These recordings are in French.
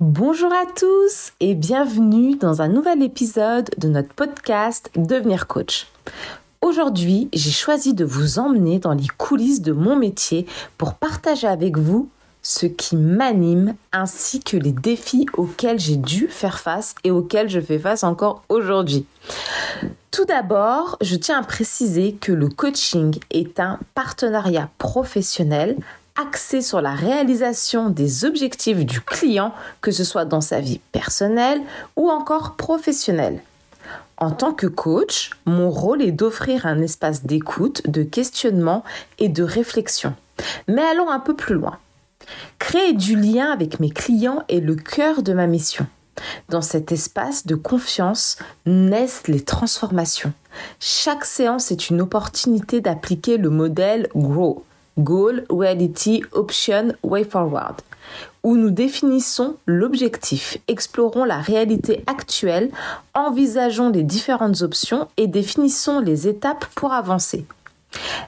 Bonjour à tous et bienvenue dans un nouvel épisode de notre podcast Devenir coach. Aujourd'hui, j'ai choisi de vous emmener dans les coulisses de mon métier pour partager avec vous ce qui m'anime ainsi que les défis auxquels j'ai dû faire face et auxquels je fais face encore aujourd'hui. Tout d'abord, je tiens à préciser que le coaching est un partenariat professionnel axé sur la réalisation des objectifs du client, que ce soit dans sa vie personnelle ou encore professionnelle. En tant que coach, mon rôle est d'offrir un espace d'écoute, de questionnement et de réflexion. Mais allons un peu plus loin. Créer du lien avec mes clients est le cœur de ma mission. Dans cet espace de confiance naissent les transformations. Chaque séance est une opportunité d'appliquer le modèle GROW, Goal, Reality, Option, Way Forward, où nous définissons l'objectif, explorons la réalité actuelle, envisageons les différentes options et définissons les étapes pour avancer.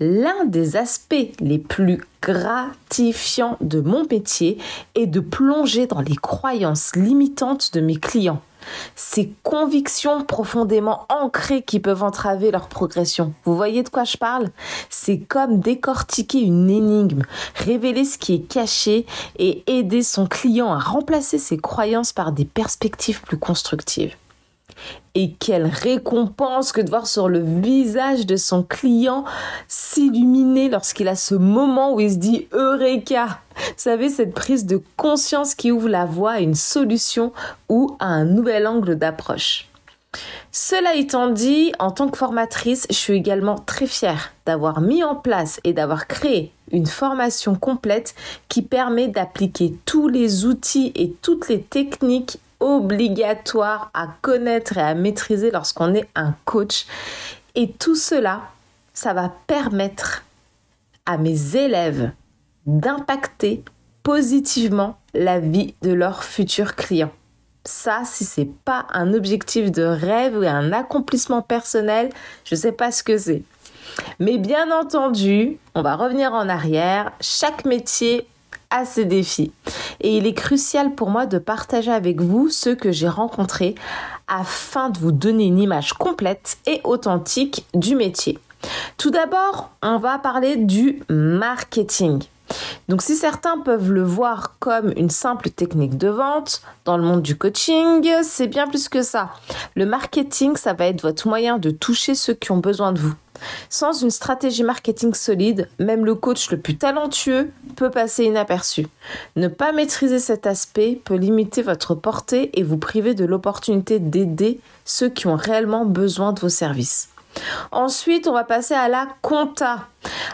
L'un des aspects les plus gratifiants de mon métier est de plonger dans les croyances limitantes de mes clients ces convictions profondément ancrées qui peuvent entraver leur progression. Vous voyez de quoi je parle? C'est comme décortiquer une énigme, révéler ce qui est caché et aider son client à remplacer ses croyances par des perspectives plus constructives. Et quelle récompense que de voir sur le visage de son client s'illuminer lorsqu'il a ce moment où il se dit Eureka Vous savez, cette prise de conscience qui ouvre la voie à une solution ou à un nouvel angle d'approche. Cela étant dit, en tant que formatrice, je suis également très fière d'avoir mis en place et d'avoir créé une formation complète qui permet d'appliquer tous les outils et toutes les techniques obligatoire à connaître et à maîtriser lorsqu'on est un coach. Et tout cela, ça va permettre à mes élèves d'impacter positivement la vie de leurs futurs clients. Ça, si c'est pas un objectif de rêve ou un accomplissement personnel, je sais pas ce que c'est. Mais bien entendu, on va revenir en arrière. Chaque métier a ses défis. Et il est crucial pour moi de partager avec vous ceux que j'ai rencontrés afin de vous donner une image complète et authentique du métier. Tout d'abord, on va parler du marketing. Donc si certains peuvent le voir comme une simple technique de vente, dans le monde du coaching, c'est bien plus que ça. Le marketing, ça va être votre moyen de toucher ceux qui ont besoin de vous. Sans une stratégie marketing solide, même le coach le plus talentueux peut passer inaperçu. Ne pas maîtriser cet aspect peut limiter votre portée et vous priver de l'opportunité d'aider ceux qui ont réellement besoin de vos services. Ensuite, on va passer à la compta.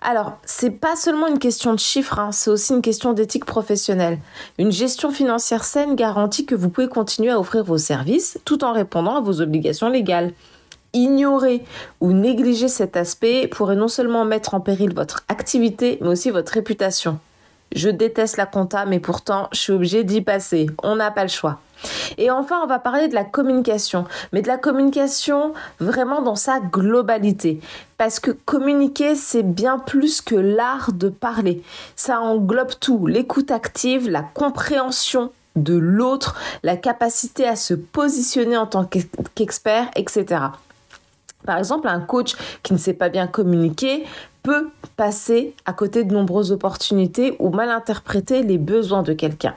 Alors, c'est pas seulement une question de chiffres, hein, c'est aussi une question d'éthique professionnelle. Une gestion financière saine garantit que vous pouvez continuer à offrir vos services tout en répondant à vos obligations légales ignorer ou négliger cet aspect pourrait non seulement mettre en péril votre activité, mais aussi votre réputation. Je déteste la compta, mais pourtant, je suis obligée d'y passer. On n'a pas le choix. Et enfin, on va parler de la communication, mais de la communication vraiment dans sa globalité. Parce que communiquer, c'est bien plus que l'art de parler. Ça englobe tout, l'écoute active, la compréhension de l'autre, la capacité à se positionner en tant qu'expert, etc. Par exemple, un coach qui ne sait pas bien communiquer peut passer à côté de nombreuses opportunités ou mal interpréter les besoins de quelqu'un.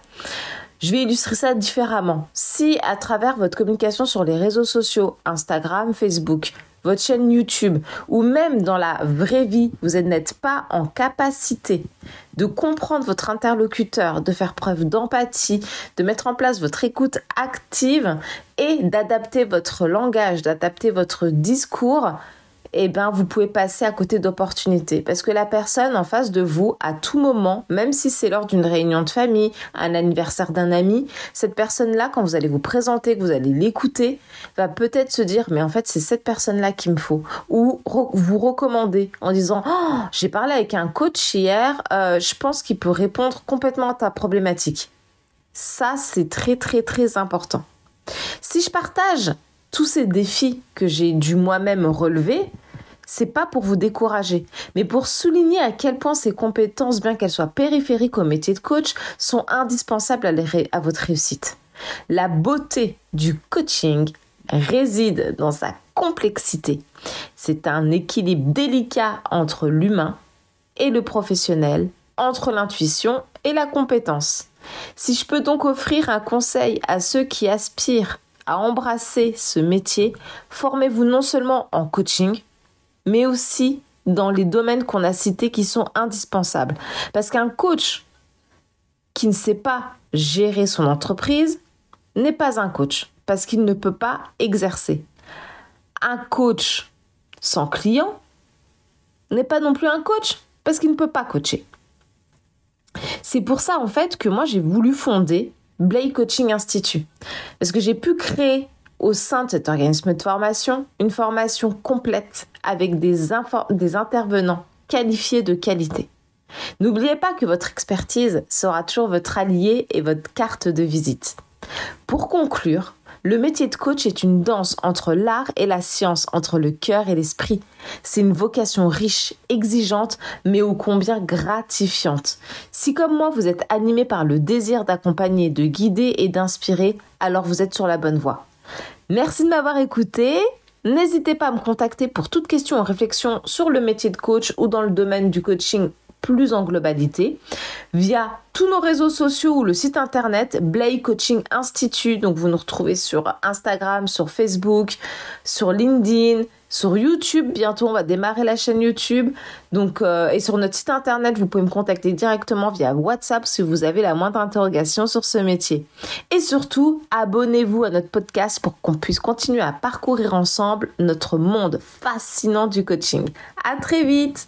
Je vais illustrer ça différemment. Si à travers votre communication sur les réseaux sociaux, Instagram, Facebook, votre chaîne YouTube ou même dans la vraie vie, vous n'êtes pas en capacité de comprendre votre interlocuteur, de faire preuve d'empathie, de mettre en place votre écoute active et d'adapter votre langage, d'adapter votre discours, eh ben, vous pouvez passer à côté d'opportunités. Parce que la personne en face de vous, à tout moment, même si c'est lors d'une réunion de famille, un anniversaire d'un ami, cette personne-là, quand vous allez vous présenter, que vous allez l'écouter, va peut-être se dire, mais en fait, c'est cette personne-là qu'il me faut. Ou vous recommander en disant, oh, j'ai parlé avec un coach hier, euh, je pense qu'il peut répondre complètement à ta problématique. Ça, c'est très, très, très important. Si je partage tous ces défis que j'ai dû moi-même relever, c'est pas pour vous décourager, mais pour souligner à quel point ces compétences, bien qu'elles soient périphériques au métier de coach, sont indispensables à, votre réussite. La beauté du coaching réside dans sa complexité. C'est un équilibre délicat entre l'humain et le professionnel, entre l'intuition et la compétence. Si je peux donc offrir un conseil à ceux qui aspirent à embrasser ce métier, formez-vous non seulement en coaching, mais aussi dans les domaines qu'on a cités qui sont indispensables. Parce qu'un coach qui ne sait pas gérer son entreprise n'est pas un coach, parce qu'il ne peut pas exercer. Un coach sans client n'est pas non plus un coach, parce qu'il ne peut pas coacher. C'est pour ça en fait que moi j'ai voulu fonder Blay Coaching Institute. Parce que j'ai pu créer au sein de cet organisme de formation une formation complète avec des, intervenants qualifiés de qualité. N'oubliez pas que votre expertise sera toujours votre allié et votre carte de visite. Pour conclure, le métier de coach est une danse entre l'art et la science, entre le cœur et l'esprit. C'est une vocation riche, exigeante, mais ô combien gratifiante. Si comme moi vous êtes animé par le désir d'accompagner, de guider et d'inspirer, alors vous êtes sur la bonne voie. Merci de m'avoir écouté. N'hésitez pas à me contacter pour toute question ou réflexion sur le métier de coach ou dans le domaine du coaching plus en globalité via tous nos réseaux sociaux ou le site internet Blay Coaching Institute. Donc vous nous retrouvez sur Instagram, sur Facebook, sur LinkedIn, sur YouTube. Bientôt on va démarrer la chaîne YouTube. Donc euh, et sur notre site internet, vous pouvez me contacter directement via WhatsApp si vous avez la moindre interrogation sur ce métier. Et surtout, abonnez-vous à notre podcast pour qu'on puisse continuer à parcourir ensemble notre monde fascinant du coaching. À très vite.